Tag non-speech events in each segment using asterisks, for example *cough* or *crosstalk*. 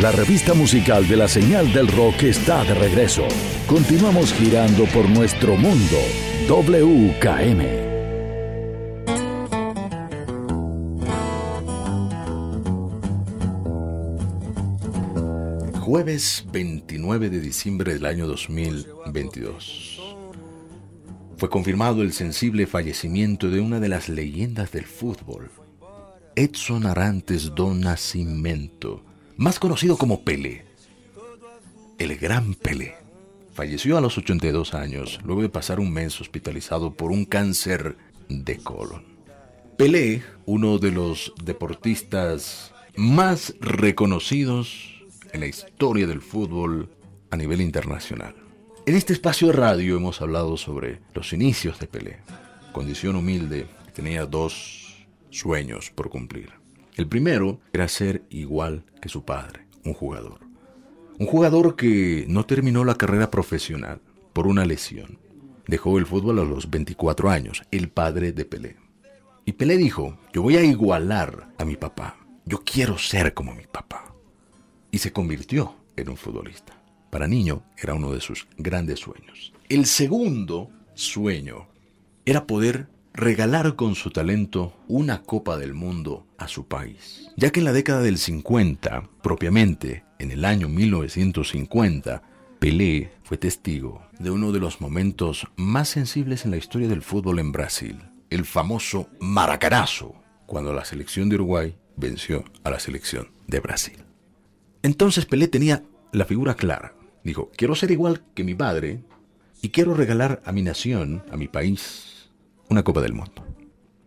La revista musical de la señal del rock está de regreso. Continuamos girando por nuestro mundo. WKM. Jueves 29 de diciembre del año 2022. Fue confirmado el sensible fallecimiento de una de las leyendas del fútbol, Edson Arantes do Nascimento más conocido como Pelé. El gran Pelé. Falleció a los 82 años, luego de pasar un mes hospitalizado por un cáncer de colon. Pelé, uno de los deportistas más reconocidos en la historia del fútbol a nivel internacional. En este espacio de radio hemos hablado sobre los inicios de Pelé. Condición humilde, tenía dos sueños por cumplir. El primero era ser igual que su padre, un jugador. Un jugador que no terminó la carrera profesional por una lesión. Dejó el fútbol a los 24 años, el padre de Pelé. Y Pelé dijo, yo voy a igualar a mi papá. Yo quiero ser como mi papá. Y se convirtió en un futbolista. Para niño era uno de sus grandes sueños. El segundo sueño era poder regalar con su talento una Copa del Mundo a su país, ya que en la década del 50, propiamente en el año 1950, Pelé fue testigo de uno de los momentos más sensibles en la historia del fútbol en Brasil, el famoso Maracanazo, cuando la selección de Uruguay venció a la selección de Brasil. Entonces Pelé tenía la figura clara. Dijo, quiero ser igual que mi padre y quiero regalar a mi nación, a mi país, una Copa del Mundo.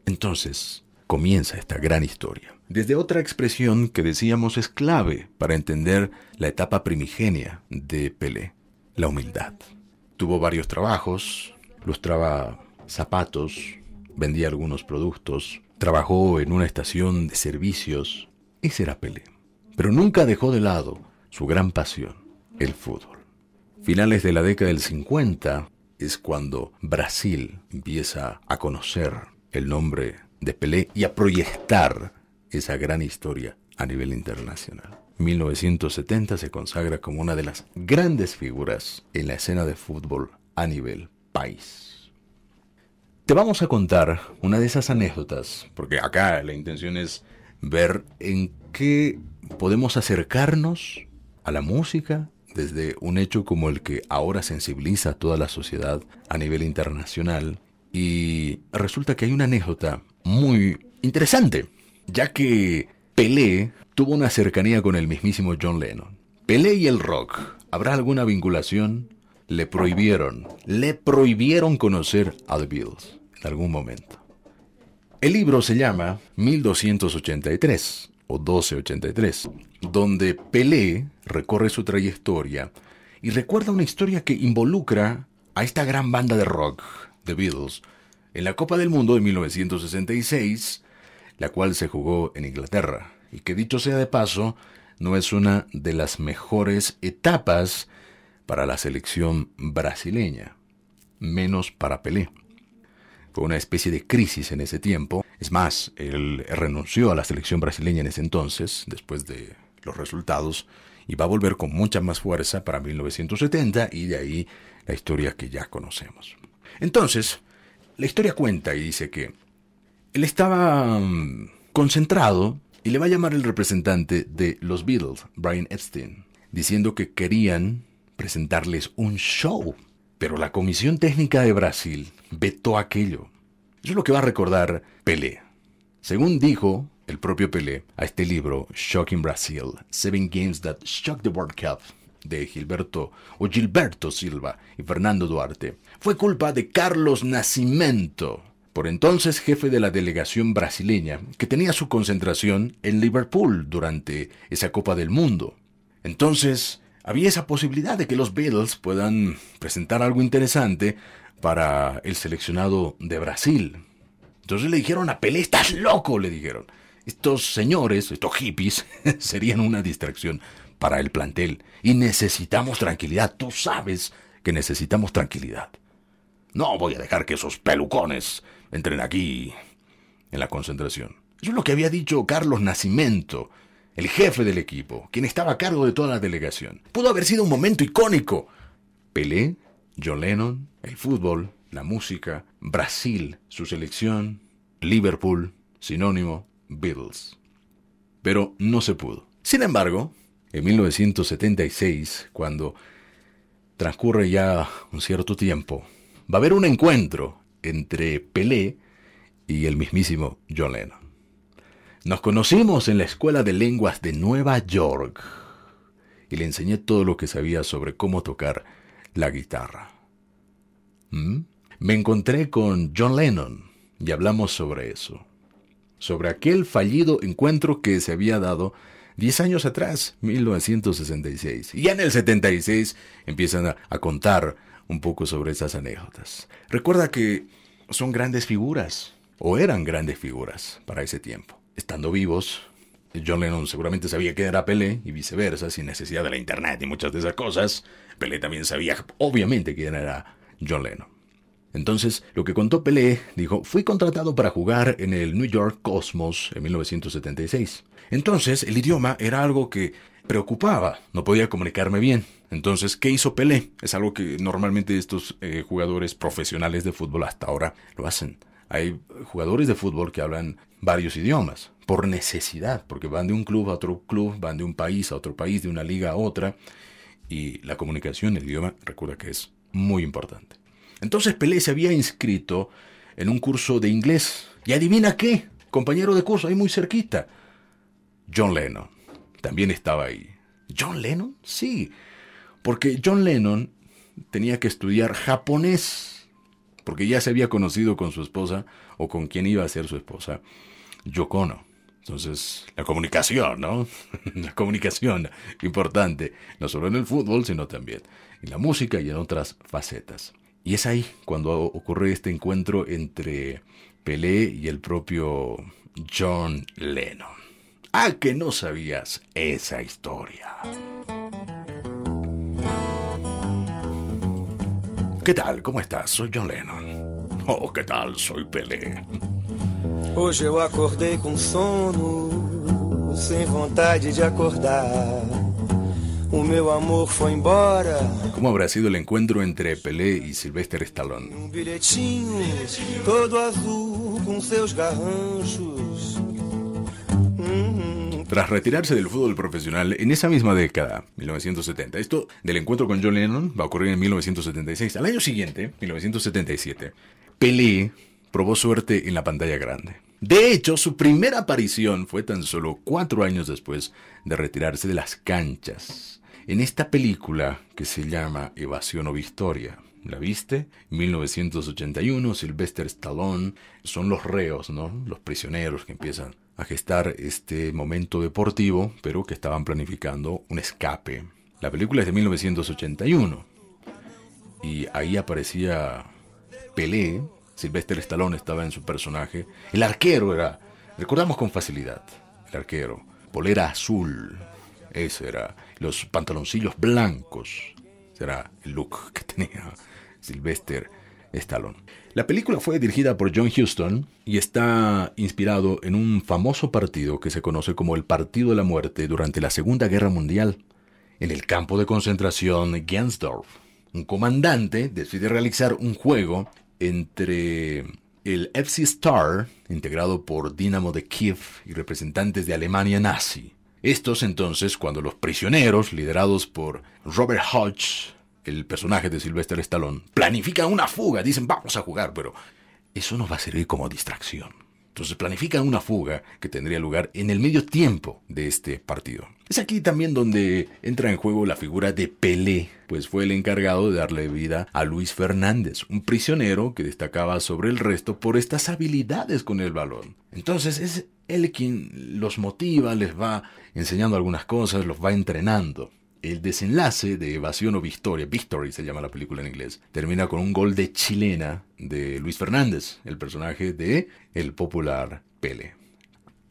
Entonces, comienza esta gran historia. Desde otra expresión que decíamos es clave para entender la etapa primigenia de Pelé, la humildad. Tuvo varios trabajos, lustraba zapatos, vendía algunos productos, trabajó en una estación de servicios. Ese era Pelé. Pero nunca dejó de lado su gran pasión, el fútbol. Finales de la década del 50, es cuando Brasil empieza a conocer el nombre de Pelé y a proyectar esa gran historia a nivel internacional. 1970 se consagra como una de las grandes figuras en la escena de fútbol a nivel país. Te vamos a contar una de esas anécdotas, porque acá la intención es ver en qué podemos acercarnos a la música desde un hecho como el que ahora sensibiliza a toda la sociedad a nivel internacional. Y resulta que hay una anécdota muy interesante, ya que Pelé tuvo una cercanía con el mismísimo John Lennon. Pelé y el rock, ¿habrá alguna vinculación? Le prohibieron, le prohibieron conocer a The Beatles en algún momento. El libro se llama 1283 o 1283, donde Pelé recorre su trayectoria y recuerda una historia que involucra a esta gran banda de rock, The Beatles, en la Copa del Mundo de 1966, la cual se jugó en Inglaterra, y que dicho sea de paso, no es una de las mejores etapas para la selección brasileña, menos para Pelé. Fue una especie de crisis en ese tiempo. Es más, él renunció a la selección brasileña en ese entonces, después de los resultados, y va a volver con mucha más fuerza para 1970 y de ahí la historia que ya conocemos. Entonces, la historia cuenta y dice que él estaba mm, concentrado y le va a llamar el representante de los Beatles, Brian Epstein, diciendo que querían presentarles un show. Pero la Comisión Técnica de Brasil vetó aquello. Eso es lo que va a recordar Pelé. Según dijo el propio Pelé a este libro, Shocking Brazil, Seven Games That Shock the World Cup, de Gilberto o Gilberto Silva y Fernando Duarte, fue culpa de Carlos Nascimento, por entonces jefe de la delegación brasileña, que tenía su concentración en Liverpool durante esa Copa del Mundo. Entonces, había esa posibilidad de que los Beatles puedan presentar algo interesante para el seleccionado de Brasil. Entonces le dijeron a Pelé, estás loco, le dijeron. Estos señores, estos hippies, *laughs* serían una distracción para el plantel. Y necesitamos tranquilidad. Tú sabes que necesitamos tranquilidad. No voy a dejar que esos pelucones entren aquí en la concentración. Eso es lo que había dicho Carlos Nacimento, el jefe del equipo, quien estaba a cargo de toda la delegación. Pudo haber sido un momento icónico. Pelé, John Lennon, el fútbol, la música, Brasil, su selección, Liverpool, sinónimo, Beatles. Pero no se pudo. Sin embargo, en 1976, cuando transcurre ya un cierto tiempo, va a haber un encuentro entre Pelé y el mismísimo John Lennon. Nos conocimos en la Escuela de Lenguas de Nueva York y le enseñé todo lo que sabía sobre cómo tocar la guitarra. ¿Mm? Me encontré con John Lennon y hablamos sobre eso, sobre aquel fallido encuentro que se había dado 10 años atrás, 1966. Y ya en el 76 empiezan a, a contar un poco sobre esas anécdotas. Recuerda que son grandes figuras, o eran grandes figuras para ese tiempo estando vivos, John Lennon seguramente sabía quién era Pelé y viceversa, sin necesidad de la internet y muchas de esas cosas. Pelé también sabía, obviamente, quién era John Lennon. Entonces, lo que contó Pelé, dijo, fui contratado para jugar en el New York Cosmos en 1976. Entonces, el idioma era algo que preocupaba, no podía comunicarme bien. Entonces, ¿qué hizo Pelé? Es algo que normalmente estos eh, jugadores profesionales de fútbol hasta ahora lo hacen. Hay jugadores de fútbol que hablan varios idiomas, por necesidad, porque van de un club a otro club, van de un país a otro país, de una liga a otra, y la comunicación, el idioma, recuerda que es muy importante. Entonces Pelé se había inscrito en un curso de inglés, y adivina qué, compañero de curso ahí muy cerquita, John Lennon, también estaba ahí. ¿John Lennon? Sí, porque John Lennon tenía que estudiar japonés, porque ya se había conocido con su esposa, o con quien iba a ser su esposa, Yocono. Entonces, la comunicación, ¿no? *laughs* la comunicación, importante, no solo en el fútbol, sino también en la música y en otras facetas. Y es ahí cuando ocurre este encuentro entre Pelé y el propio John Lennon. Ah, que no sabías esa historia. ¿Qué tal? ¿Cómo estás? Soy John Lennon. Oh, ¿qué tal? Soy Pelé. Hoje eu acordei com sono, sem vontade de acordar. O meu amor foi embora. ¿Cómo habrá sido el encuentro entre Pelé y Sylvester Stallone? Um bilhetinho todo azul com seus garranchos. Tras retirarse del fútbol profesional en esa misma década, 1970, esto del encuentro con John Lennon va a ocurrir en 1976. Al año siguiente, 1977, Pelé probó suerte en la pantalla grande. De hecho, su primera aparición fue tan solo cuatro años después de retirarse de las canchas, en esta película que se llama Evasión o Victoria. ¿La viste? 1981, Sylvester Stallone, son los reos, ¿no? Los prisioneros que empiezan a gestar este momento deportivo, pero que estaban planificando un escape. La película es de 1981 y ahí aparecía Pelé, Sylvester Stallone estaba en su personaje. El arquero era, recordamos con facilidad, el arquero. Polera azul, ese era. Los pantaloncillos blancos, será el look que tenía Sylvester Stallone. La película fue dirigida por John Huston y está inspirado en un famoso partido que se conoce como el Partido de la Muerte durante la Segunda Guerra Mundial. En el campo de concentración Gensdorf, un comandante decide realizar un juego entre el FC Star, integrado por Dinamo de Kiev y representantes de Alemania nazi. Estos entonces, cuando los prisioneros, liderados por Robert Hodge, el personaje de Sylvester Stallone, planifican una fuga, dicen vamos a jugar, pero eso nos va a servir como distracción. Entonces planifican una fuga que tendría lugar en el medio tiempo de este partido. Es aquí también donde entra en juego la figura de Pelé, pues fue el encargado de darle vida a Luis Fernández, un prisionero que destacaba sobre el resto por estas habilidades con el balón. Entonces es él quien los motiva, les va enseñando algunas cosas, los va entrenando. El desenlace de Evasión o Victoria, Victory se llama la película en inglés, termina con un gol de chilena de Luis Fernández, el personaje de el popular Pele.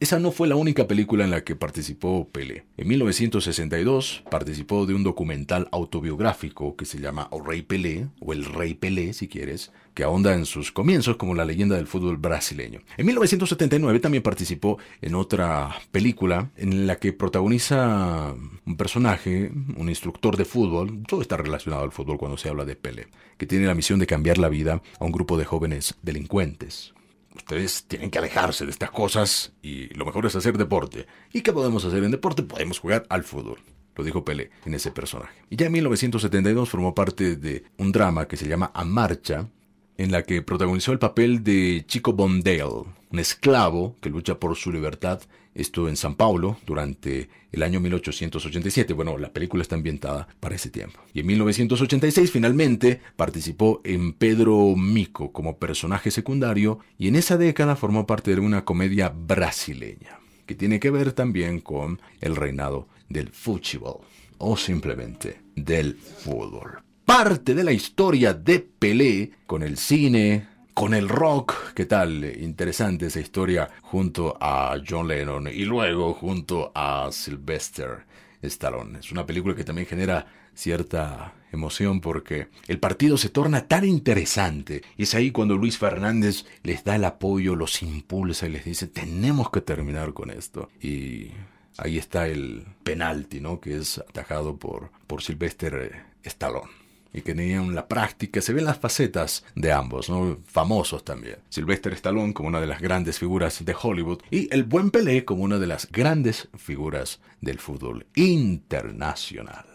Esa no fue la única película en la que participó Pelé. En 1962 participó de un documental autobiográfico que se llama O Rey Pelé, o El Rey Pelé si quieres, que ahonda en sus comienzos como la leyenda del fútbol brasileño. En 1979 también participó en otra película en la que protagoniza un personaje, un instructor de fútbol, todo está relacionado al fútbol cuando se habla de Pelé, que tiene la misión de cambiar la vida a un grupo de jóvenes delincuentes ustedes tienen que alejarse de estas cosas y lo mejor es hacer deporte. ¿Y qué podemos hacer en deporte? Podemos jugar al fútbol. Lo dijo Pelé en ese personaje. Y ya en 1972 formó parte de un drama que se llama A Marcha, en la que protagonizó el papel de Chico Bondale, un esclavo que lucha por su libertad, esto en San Paulo durante el año 1887. Bueno, la película está ambientada para ese tiempo. Y en 1986 finalmente participó en Pedro Mico como personaje secundario y en esa década formó parte de una comedia brasileña que tiene que ver también con el reinado del fútbol o simplemente del fútbol parte de la historia de Pelé con el cine, con el rock. ¿Qué tal? Interesante esa historia junto a John Lennon y luego junto a Sylvester Stallone. Es una película que también genera cierta emoción porque el partido se torna tan interesante. Y es ahí cuando Luis Fernández les da el apoyo, los impulsa y les dice, tenemos que terminar con esto. Y ahí está el penalti, ¿no? Que es atajado por, por Sylvester Stallone y que tenían la práctica. Se ven las facetas de ambos, ¿no? famosos también. Sylvester Stallone como una de las grandes figuras de Hollywood y el buen Pelé como una de las grandes figuras del fútbol internacional.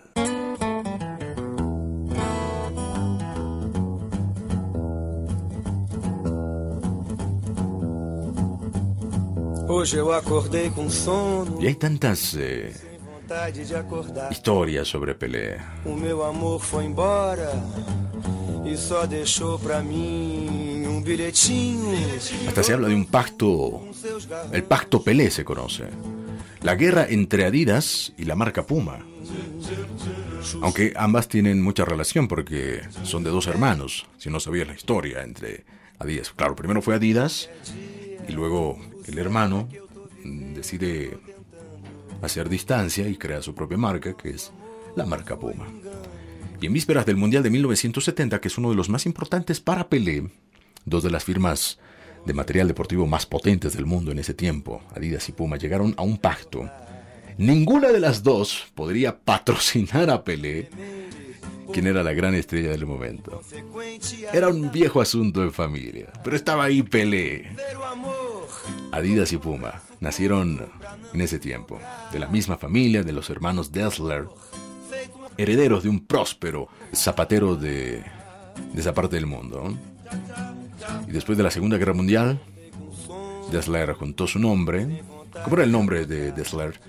Y hay tantas eh, Historia sobre Pelé. E bilhetinho. Hasta se habla de un pacto, el pacto Pelé se conoce. La guerra entre Adidas y la marca Puma. Aunque ambas tienen mucha relación porque son de dos hermanos, si no sabías la historia entre Adidas. Claro, primero fue Adidas y luego el hermano decide hacer distancia y crea su propia marca, que es la marca Puma. Y en vísperas del Mundial de 1970, que es uno de los más importantes para Pelé, dos de las firmas de material deportivo más potentes del mundo en ese tiempo, Adidas y Puma, llegaron a un pacto. Ninguna de las dos podría patrocinar a Pelé, quien era la gran estrella del momento. Era un viejo asunto de familia, pero estaba ahí Pelé. Adidas y Puma nacieron en ese tiempo, de la misma familia de los hermanos Dessler, herederos de un próspero zapatero de, esa parte del mundo. Y después de la Segunda Guerra Mundial, Dessler juntó su nombre. ¿Cómo era el nombre de Dessler?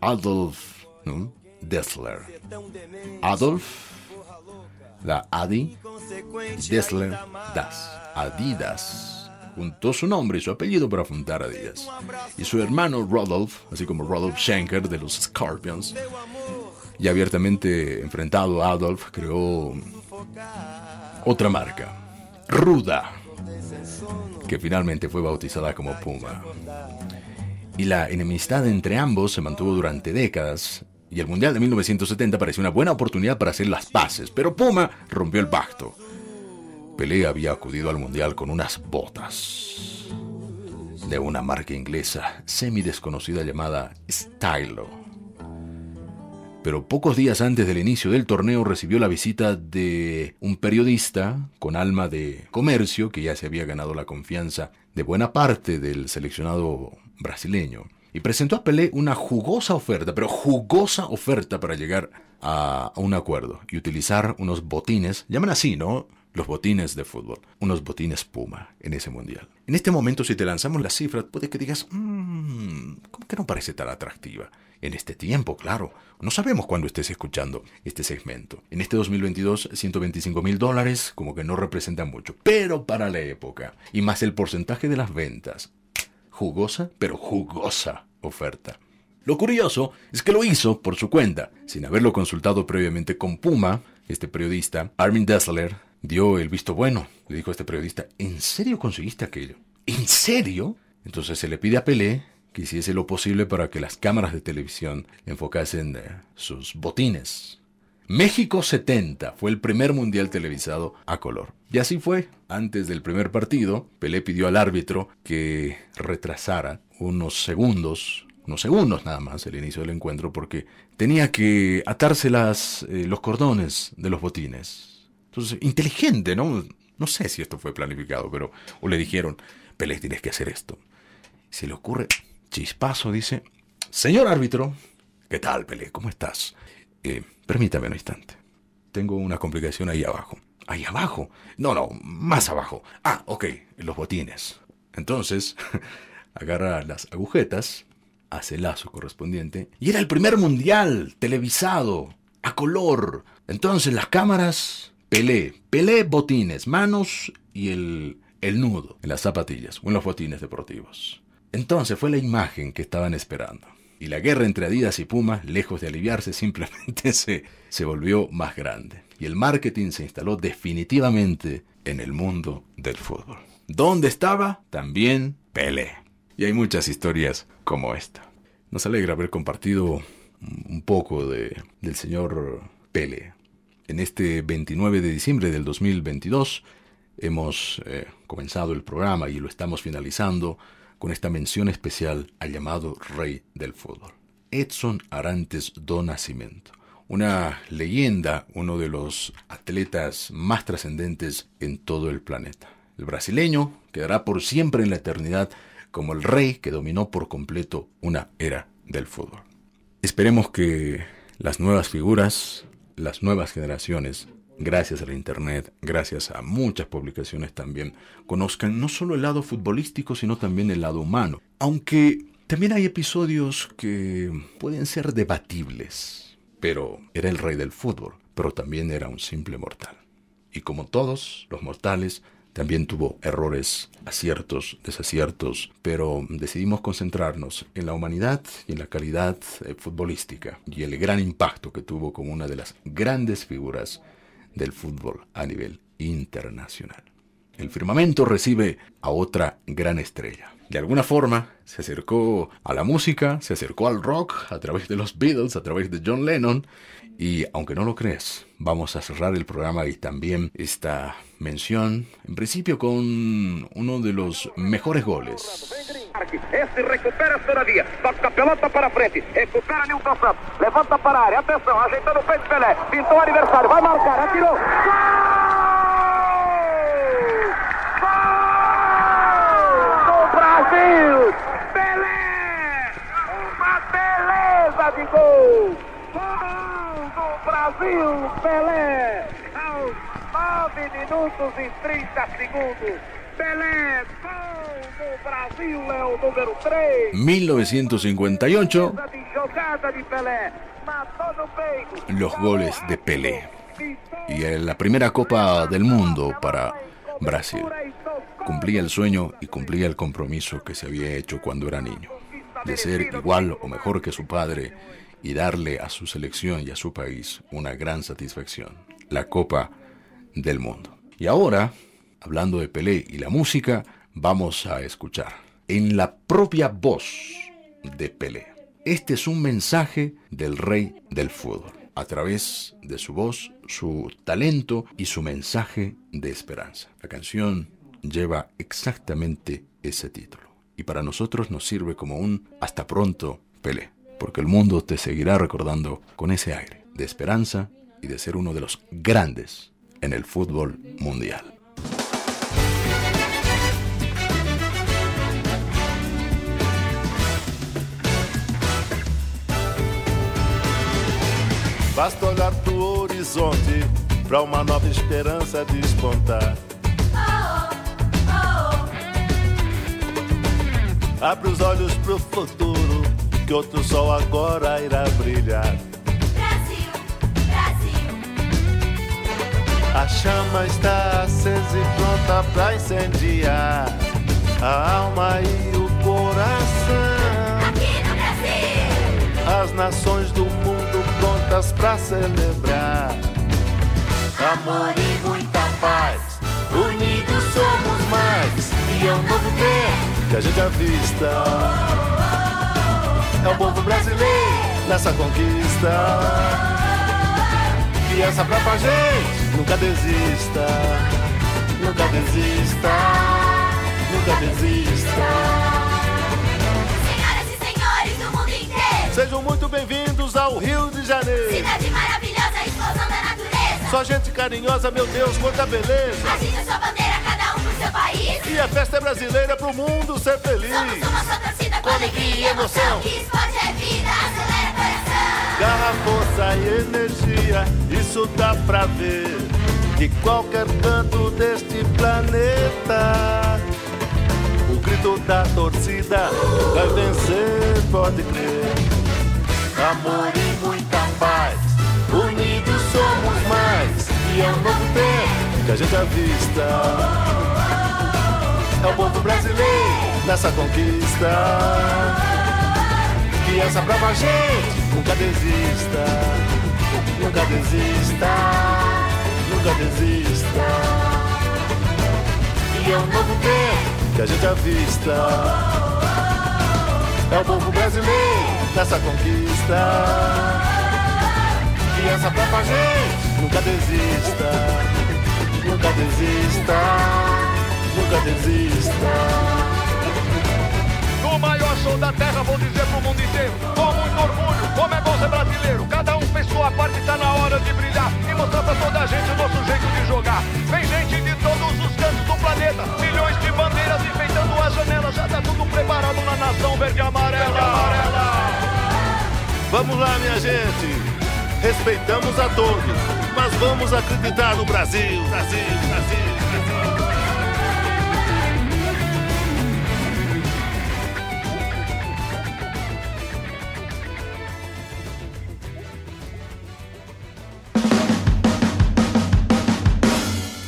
Adolf Dessler. Adolf, la Adi, Dessler, Das, Adidas juntó su nombre y su apellido para fundar Adidas. Y su hermano Rodolph, así como Rodolph Schenker de los Scorpions, y abiertamente enfrentado a Adolf, creó otra marca, Ruda, que finalmente fue bautizada como Puma. Y la enemistad entre ambos se mantuvo durante décadas, y el Mundial de 1970 pareció una buena oportunidad para hacer las paces, pero Puma rompió el pacto. Pelé había acudido al Mundial con unas botas de una marca inglesa semi desconocida llamada Stylo. Pero pocos días antes del inicio del torneo recibió la visita de un periodista con alma de comercio que ya se había ganado la confianza de buena parte del seleccionado brasileño y presentó a Pelé una jugosa oferta, pero jugosa oferta para llegar a un acuerdo y utilizar unos botines, llaman así, ¿no? Los botines de fútbol, unos botines Puma en ese mundial. En este momento, si te lanzamos la cifra, puede que digas, mmm, ¿cómo que no parece tan atractiva? En este tiempo, claro. No sabemos cuándo estés escuchando este segmento. En este 2022, 125 mil dólares como que no representan mucho. Pero para la época, y más el porcentaje de las ventas, jugosa, pero jugosa oferta. Lo curioso es que lo hizo por su cuenta, sin haberlo consultado previamente con Puma, este periodista, Armin Dessler, dio el visto bueno. Le dijo a este periodista, ¿en serio conseguiste aquello? ¿En serio? Entonces se le pide a Pelé que hiciese lo posible para que las cámaras de televisión enfocasen eh, sus botines. México 70 fue el primer mundial televisado a color. Y así fue. Antes del primer partido, Pelé pidió al árbitro que retrasara unos segundos unos segundos nada más el inicio del encuentro porque tenía que atarse las, eh, los cordones de los botines. Entonces, inteligente, ¿no? No sé si esto fue planificado, pero o le dijeron, Pelé, tienes que hacer esto. Se le ocurre, chispazo, dice, señor árbitro, ¿qué tal, Pelé? ¿Cómo estás? Eh, permítame un instante. Tengo una complicación ahí abajo. ¿Ahí abajo? No, no, más abajo. Ah, ok, los botines. Entonces, *laughs* agarra las agujetas, hace el lazo correspondiente, y era el primer mundial televisado, a color. Entonces las cámaras, Pelé, Pelé botines, manos y el, el nudo en las zapatillas o en los botines deportivos. Entonces fue la imagen que estaban esperando. Y la guerra entre Adidas y Puma, lejos de aliviarse, *laughs* simplemente se, se volvió más grande. Y el marketing se instaló definitivamente en el mundo del fútbol. ¿Dónde estaba? También Pelé. Y hay muchas historias como esta. Nos alegra haber compartido un poco de, del señor Pele. En este 29 de diciembre del 2022 hemos eh, comenzado el programa y lo estamos finalizando con esta mención especial al llamado rey del fútbol, Edson Arantes do Nascimento. Una leyenda, uno de los atletas más trascendentes en todo el planeta. El brasileño quedará por siempre en la eternidad como el rey que dominó por completo una era del fútbol. Esperemos que las nuevas figuras, las nuevas generaciones, gracias a la Internet, gracias a muchas publicaciones también, conozcan no solo el lado futbolístico, sino también el lado humano. Aunque también hay episodios que pueden ser debatibles, pero era el rey del fútbol, pero también era un simple mortal. Y como todos los mortales, también tuvo errores, aciertos, desaciertos, pero decidimos concentrarnos en la humanidad y en la calidad eh, futbolística y el gran impacto que tuvo como una de las grandes figuras del fútbol a nivel internacional. El firmamento recibe a otra gran estrella. De alguna forma se acercó a la música, se acercó al rock a través de los Beatles, a través de John Lennon, y aunque no lo creas, vamos a cerrar el programa y también esta mención, en principio con uno de los mejores goles. Esse recupera toca pelota para frente, recupera Nilton Santos, levanta para área, atenção, ajeitando o Pelé, pintou o adversário, vai marcar, atirou. Gol! Gol do Brasil! Pelé! Uma beleza de gol! Gol do Brasil, Pelé! Aos 9 minutos e 30 segundos. Pelé, gol do Brasil, é o número 3. 1958, De jogada de Pelé, matou no peito. los goles de Pelé. Y en la primera Copa del Mundo para Brasil. Cumplía el sueño y cumplía el compromiso que se había hecho cuando era niño, de ser igual o mejor que su padre y darle a su selección y a su país una gran satisfacción, la Copa del Mundo. Y ahora, hablando de Pelé y la música, vamos a escuchar en la propia voz de Pelé. Este es un mensaje del rey del fútbol, a través de su voz, su talento y su mensaje de esperanza. La canción lleva exactamente ese título. Y para nosotros nos sirve como un hasta pronto, Pelé, porque el mundo te seguirá recordando con ese aire de esperanza y de ser uno de los grandes en el fútbol mundial. Basta olhar pro horizonte pra uma nova esperança despontar. Abre os olhos pro futuro, que outro sol agora irá brilhar. Brasil, Brasil. A chama está acesa e pronta pra incendiar a alma e o coração. Aqui no Brasil. As nações do mundo prontas pra celebrar. Amor e muita paz, unidos somos mais. E novo tempo que a gente avista. É o povo brasileiro nessa conquista. E essa própria gente nunca desista. Nunca desista. Nunca desista. Senhoras e senhores do mundo inteiro. Sejam muito bem-vindos ao Rio de Janeiro. Cidade maravilhosa, explosão da natureza. Só gente carinhosa, meu Deus, quanta beleza. Agita sua bandeira, seu país. E a festa é brasileira pro mundo ser feliz. Somos uma só torcida com alegria e emoção. Esporte é vida, acelera coração. Garra, força e energia, isso dá pra ver. De qualquer canto deste planeta. O grito da torcida vai vencer, pode crer. Amor e muita paz, unidos somos mais. E é um novo tempo que a gente avista. É o povo brasileiro nessa conquista. E essa brava gente nunca desista, nunca desista, nunca desista. E é um novo tempo que a gente avista. É o povo brasileiro nessa conquista. E essa brava gente nunca desista, desista, nunca desista. No maior show da terra, vou dizer pro mundo inteiro. Com muito orgulho, como é bom ser brasileiro. Cada um fez sua parte, tá na hora de brilhar. E mostrar pra toda a gente o nosso jeito de jogar. Vem gente de todos os cantos do planeta. Milhões de bandeiras enfeitando as janelas. Já tá tudo preparado na nação verde e amarela. Vamos lá, minha gente. Respeitamos a todos, mas vamos acreditar no Brasil, Brasil, Brasil.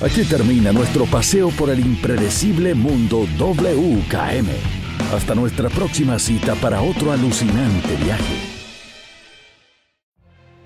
Aquí termina nuestro paseo por el impredecible mundo WKM. Hasta nuestra próxima cita para otro alucinante viaje.